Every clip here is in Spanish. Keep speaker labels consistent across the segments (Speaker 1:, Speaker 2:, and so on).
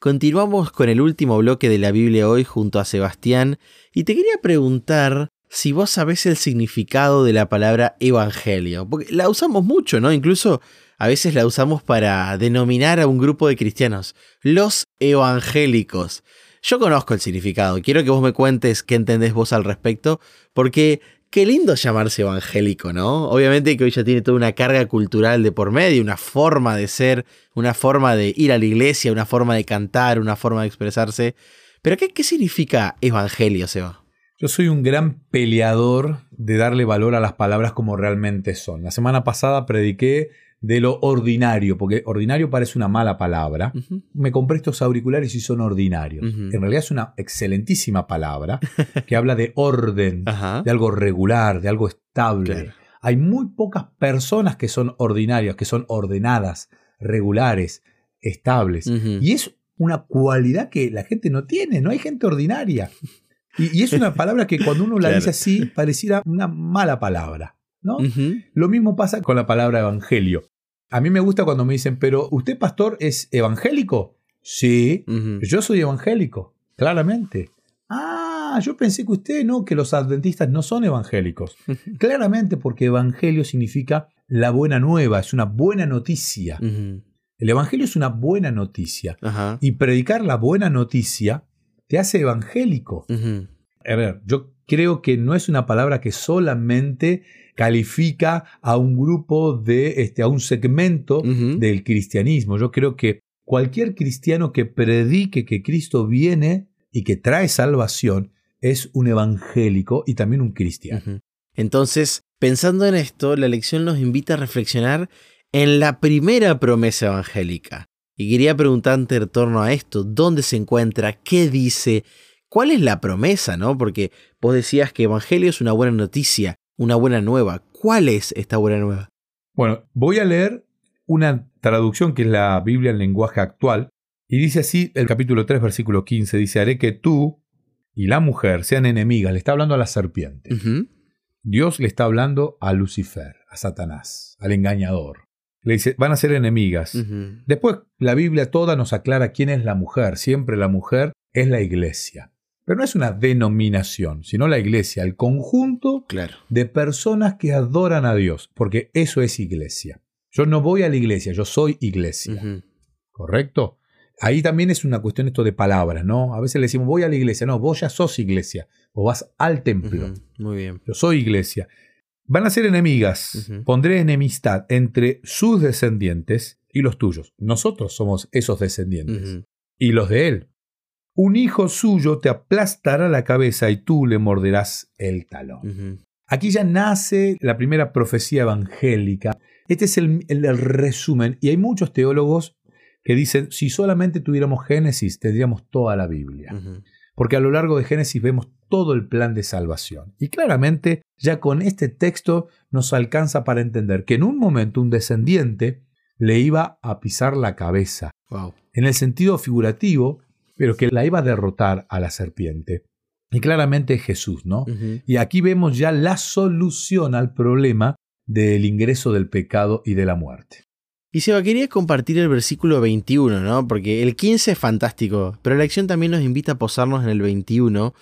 Speaker 1: Continuamos con el último bloque de la Biblia hoy junto a Sebastián y te quería preguntar si vos sabés el significado de la palabra evangelio, porque la usamos mucho, ¿no? Incluso a veces la usamos para denominar a un grupo de cristianos, los evangélicos. Yo conozco el significado, quiero que vos me cuentes qué entendés vos al respecto, porque Qué lindo llamarse evangélico, ¿no? Obviamente que hoy ya tiene toda una carga cultural de por medio, una forma de ser, una forma de ir a la iglesia, una forma de cantar, una forma de expresarse. Pero ¿qué, qué significa evangelio, Seba?
Speaker 2: Yo soy un gran peleador de darle valor a las palabras como realmente son. La semana pasada prediqué de lo ordinario, porque ordinario parece una mala palabra. Me compré estos auriculares y son ordinarios. En realidad es una excelentísima palabra que habla de orden, de algo regular, de algo estable. Hay muy pocas personas que son ordinarias, que son ordenadas, regulares, estables. Y es una cualidad que la gente no tiene, no hay gente ordinaria. Y, es una palabra que cuando uno la dice así pareciera una mala palabra. ¿no? Lo mismo pasa con la palabra evangelio. A mí me gusta cuando me dicen, pero ¿usted, pastor, es evangélico? Sí, yo soy evangélico, claramente. Ah, yo pensé que usted no, que los adventistas no son evangélicos. claramente, porque evangelio significa la buena nueva, es una buena noticia. El evangelio es una buena noticia. Y predicar la buena noticia te hace evangélico. A ver, yo creo que no es una palabra que solamente califica a un grupo de, este, a un segmento del cristianismo. Yo creo que cualquier cristiano que predique que Cristo viene y que trae salvación es un evangélico y también un cristiano.
Speaker 1: Entonces, pensando en esto, la lección nos invita a reflexionar en la primera promesa evangélica. Y quería preguntarte en torno a esto, ¿dónde se encuentra? ¿Qué dice? ¿Cuál es la promesa, no? Porque vos decías que evangelio es una buena noticia, una buena nueva. ¿Cuál es esta buena nueva?
Speaker 2: Bueno, voy a leer una traducción que es la Biblia en lenguaje actual, y dice así el capítulo 3, versículo 15, dice, haré que tú y la mujer sean enemigas, le está hablando a la serpiente. Dios le está hablando a Lucifer, a Satanás, al engañador. Le dice, van a ser enemigas. Después la Biblia toda nos aclara quién es la mujer. Siempre la mujer es la iglesia. Pero no es una denominación, sino la iglesia, el conjunto de personas que adoran a Dios, porque eso es iglesia. Yo no voy a la iglesia, yo soy iglesia. ¿Correcto? Ahí también es una cuestión esto de palabras, ¿no? A veces le decimos, voy a la iglesia. No, vos ya sos iglesia. O vas al templo.
Speaker 1: Muy bien.
Speaker 2: Yo soy iglesia. Van a ser enemigas. Pondré enemistad entre sus descendientes y los tuyos. Nosotros somos esos descendientes. Y los de él un hijo suyo te aplastará la cabeza y tú le morderás el talón. Aquí ya nace la primera profecía evangélica. Este es el, resumen. Y hay muchos teólogos que dicen, si solamente tuviéramos Génesis, tendríamos toda la Biblia. Porque a lo largo de Génesis vemos todo el plan de salvación. Y claramente ya con este texto nos alcanza para entender que en un momento un descendiente le iba a pisar la cabeza. En el sentido figurativo, pero que la iba a derrotar a la serpiente. Y claramente Jesús, ¿no? Y aquí vemos ya la solución al problema del ingreso del pecado y de la muerte.
Speaker 1: Y Seba, quería compartir el versículo 21, ¿no? Porque el 15 es fantástico, pero la lección también nos invita a posarnos en el 21,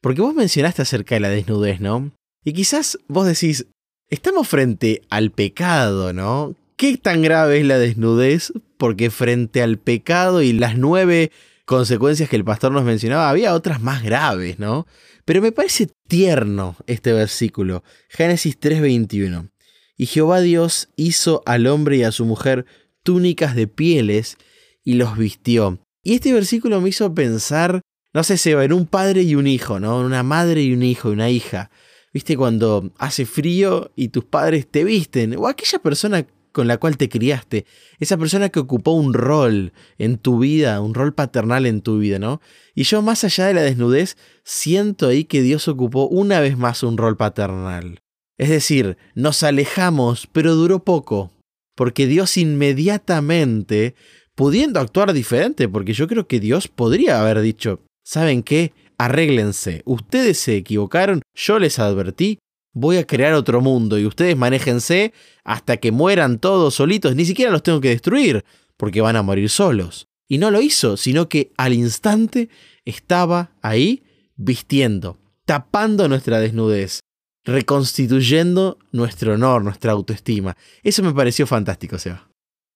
Speaker 1: porque vos mencionaste acerca de la desnudez, ¿no? Y quizás vos decís, estamos frente al pecado, ¿no? ¿Qué tan grave es la desnudez? Porque frente al pecado y las nueve consecuencias que el pastor nos mencionaba, había otras más graves, ¿no? Pero me parece tierno este versículo, Génesis 3:21. Y Jehová Dios hizo al hombre y a su mujer túnicas de pieles y los vistió. Y este versículo me hizo pensar, no sé, Seba, en un padre y un hijo, ¿no? Una madre y un hijo, una hija. ¿Viste cuando hace frío y tus padres te visten? O aquella persona con la cual te criaste, esa persona que ocupó un rol en tu vida, un rol paternal en tu vida, ¿no? Y yo más allá de la desnudez, siento ahí que Dios ocupó una vez más un rol paternal. Es decir, nos alejamos, pero duró poco, porque Dios inmediatamente, pudiendo actuar diferente, porque yo creo que Dios podría haber dicho, ¿saben qué? Arréglense, ustedes se equivocaron, yo les advertí, voy a crear otro mundo y ustedes manéjense hasta que mueran todos solitos, ni siquiera los tengo que destruir, porque van a morir solos. Y no lo hizo, sino que al instante estaba ahí vistiendo, tapando nuestra desnudez, reconstituyendo nuestro honor, nuestra autoestima. Eso me pareció fantástico, Seba.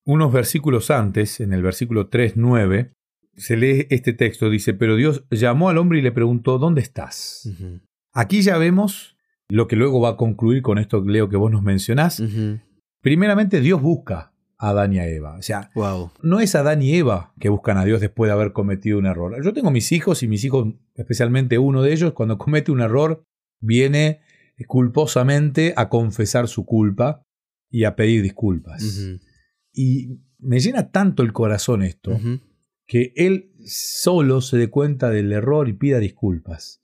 Speaker 2: Unos versículos antes, en el versículo 3.9, se lee este texto, dice, pero Dios llamó al hombre y le preguntó, ¿dónde estás? Aquí ya vemos lo que luego va a concluir con esto, Leo, que vos nos mencionás. Primeramente, Dios busca a Adán y a Eva. O sea, no es Adán y Eva que buscan a Dios después de haber cometido un error. Yo tengo mis hijos y mis hijos, especialmente uno de ellos, cuando comete un error, viene culposamente a confesar su culpa y a pedir disculpas. Y me llena tanto el corazón esto, que él solo se dé cuenta del error y pida disculpas.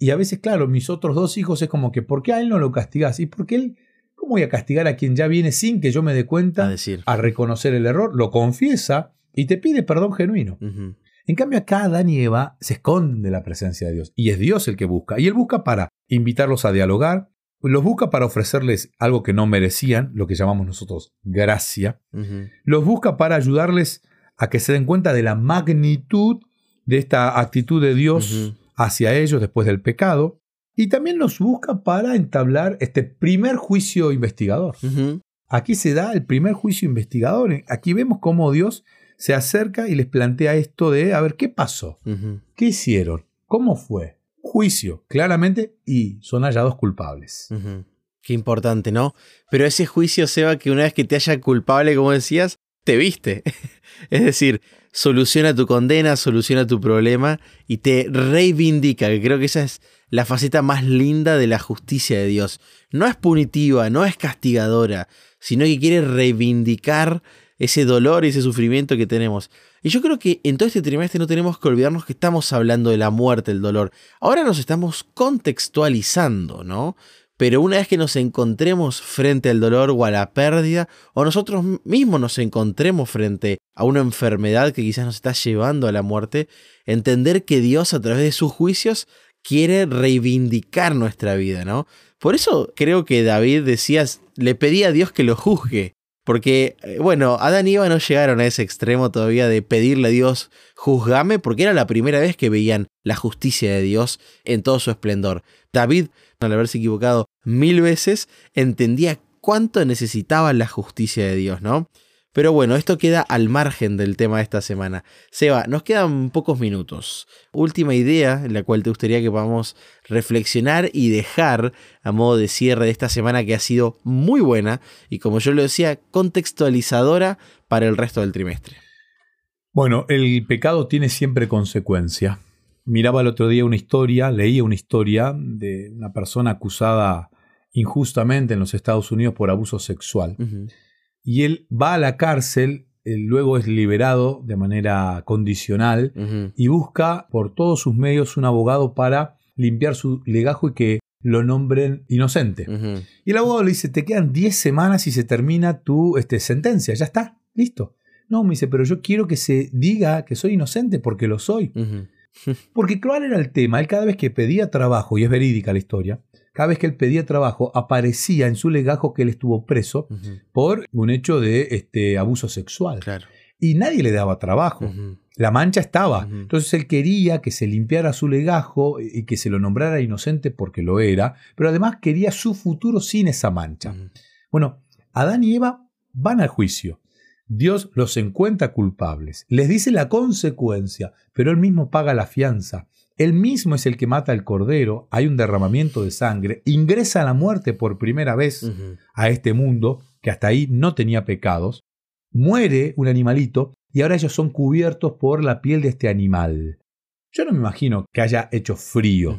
Speaker 2: Y a veces, claro, mis otros dos hijos es como que, ¿por qué a él no lo castigás? ¿Y por qué él, cómo voy a castigar a quien ya viene sin que yo me dé cuenta a, decir. a reconocer el error? Lo confiesa y te pide perdón genuino. En cambio, acá Adán y Eva se esconde la presencia de Dios y es Dios el que busca. Y él busca para invitarlos a dialogar, los busca para ofrecerles algo que no merecían, lo que llamamos nosotros gracia. Los busca para ayudarles a que se den cuenta de la magnitud de esta actitud de Dios hacia ellos después del pecado. Y también los busca para entablar este primer juicio investigador. Aquí se da el primer juicio investigador. Aquí vemos cómo Dios se acerca y les plantea esto de, a ver, ¿qué pasó? ¿Qué hicieron? ¿Cómo fue? Juicio, claramente, y son hallados culpables.
Speaker 1: Qué importante, ¿no? Pero ese juicio, Seba, que una vez que te haya culpable, como decías, te viste. es decir, soluciona tu condena, soluciona tu problema y te reivindica, que creo que esa es la faceta más linda de la justicia de Dios. No es punitiva, no es castigadora, sino que quiere reivindicar ese dolor y ese sufrimiento que tenemos. Y yo creo que en todo este trimestre no tenemos que olvidarnos que estamos hablando de la muerte, el dolor. Ahora nos estamos contextualizando, ¿no? Pero una vez que nos encontremos frente al dolor o a la pérdida, o nosotros mismos nos encontremos frente a una enfermedad que quizás nos está llevando a la muerte, entender que Dios a través de sus juicios quiere reivindicar nuestra vida, ¿no? Por eso creo que David decía, le pedía a Dios que lo juzgue, porque, eh, bueno, Adán y Eva no llegaron a ese extremo todavía de pedirle a Dios, juzgame, porque era la primera vez que veían la justicia de Dios en todo su esplendor. David, al haberse equivocado mil veces, entendía cuánto necesitaba la justicia de Dios, ¿no? Pero bueno, esto queda al margen del tema de esta semana. Seba, nos quedan pocos minutos. Última idea en la cual te gustaría que podamos reflexionar y dejar a modo de cierre de esta semana que ha sido muy buena y como yo lo decía, contextualizadora para el resto del trimestre.
Speaker 2: Bueno, el pecado tiene siempre consecuencia. Miraba el otro día una historia, leía una historia de una persona acusada injustamente en los Estados Unidos por abuso sexual y él va a la cárcel, luego es liberado de manera condicional y busca por todos sus medios un abogado para limpiar su legajo y que lo nombren inocente. Y el abogado le dice, te quedan 10 semanas y se termina tu este, sentencia, ya está, listo. No, me dice, pero yo quiero que se diga que soy inocente porque lo soy. Porque cuál era el tema, él cada vez que pedía trabajo, y es verídica la historia, cada vez que él pedía trabajo, aparecía en su legajo que él estuvo preso por un hecho de este, abuso sexual. Y nadie le daba trabajo. La mancha estaba. Entonces él quería que se limpiara su legajo y que se lo nombrara inocente porque lo era, pero además quería su futuro sin esa mancha. Bueno, Adán y Eva van al juicio. Dios los encuentra culpables, les dice la consecuencia, pero él mismo paga la fianza. Él mismo es el que mata al cordero, hay un derramamiento de sangre, ingresa a la muerte por primera vez a este mundo que hasta ahí no tenía pecados, muere un animalito y ahora ellos son cubiertos por la piel de este animal. Yo no me imagino que haya hecho frío,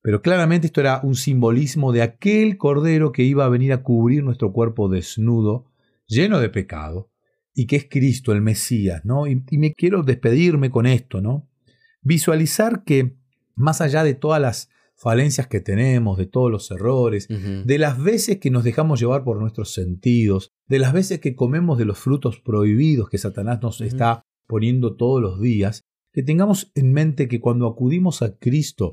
Speaker 2: pero claramente esto era un simbolismo de aquel cordero que iba a venir a cubrir nuestro cuerpo desnudo, lleno de pecado, y que es Cristo, el Mesías, ¿no? Y, y me quiero despedirme con esto, ¿no? visualizar que más allá de todas las falencias que tenemos, de todos los errores, de las veces que nos dejamos llevar por nuestros sentidos, de las veces que comemos de los frutos prohibidos que Satanás nos está poniendo todos los días, que tengamos en mente que cuando acudimos a Cristo,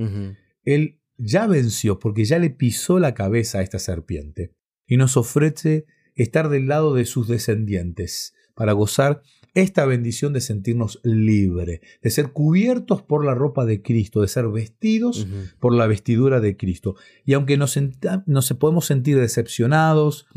Speaker 2: Él ya venció porque ya le pisó la cabeza a esta serpiente y nos ofrece estar del lado de sus descendientes para gozar esta bendición de sentirnos libres, de ser cubiertos por la ropa de Cristo, de ser vestidos por la vestidura de Cristo. Y aunque nos, nos podemos sentir decepcionados,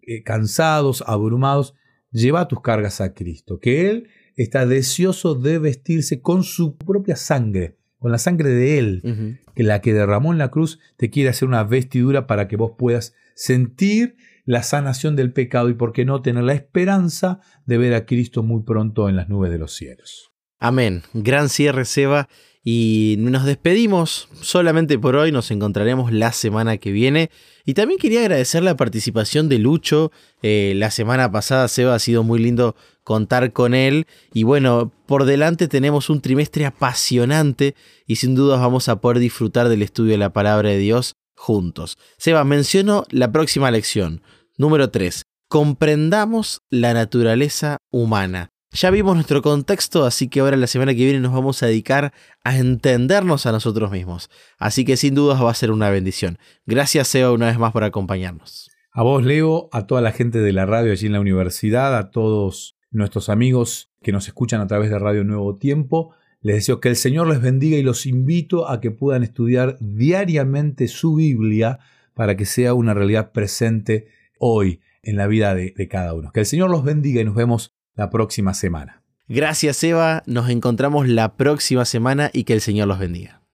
Speaker 2: eh, cansados, abrumados, lleva tus cargas a Cristo, que Él está deseoso de vestirse con su propia sangre, con la sangre de Él, que la que derramó en la cruz te quiere hacer una vestidura para que vos puedas sentir la sanación del pecado y por qué no tener la esperanza de ver a Cristo muy pronto en las nubes de los cielos.
Speaker 1: Amén. Gran cierre, Seba. Y nos despedimos solamente por hoy, nos encontraremos la semana que viene. Y también quería agradecer la participación de Lucho. Eh, la semana pasada, Seba, ha sido muy lindo contar con él. Y bueno, por delante tenemos un trimestre apasionante y sin duda vamos a poder disfrutar del estudio de la palabra de Dios juntos. Seba, menciono la próxima lección. Número 3. Comprendamos la naturaleza humana. Ya vimos nuestro contexto, así que ahora la semana que viene nos vamos a dedicar a entendernos a nosotros mismos. Así que sin dudas va a ser una bendición. Gracias, Seba, una vez más por acompañarnos.
Speaker 2: A vos, Leo, a toda la gente de la radio allí en la universidad, a todos nuestros amigos que nos escuchan a través de Radio Nuevo Tiempo. Les deseo que el Señor les bendiga y los invito a que puedan estudiar diariamente su Biblia para que sea una realidad presente hoy en la vida de, de cada uno. Que el Señor los bendiga y nos vemos la próxima semana.
Speaker 1: Gracias Eva, nos encontramos la próxima semana y que el Señor los bendiga.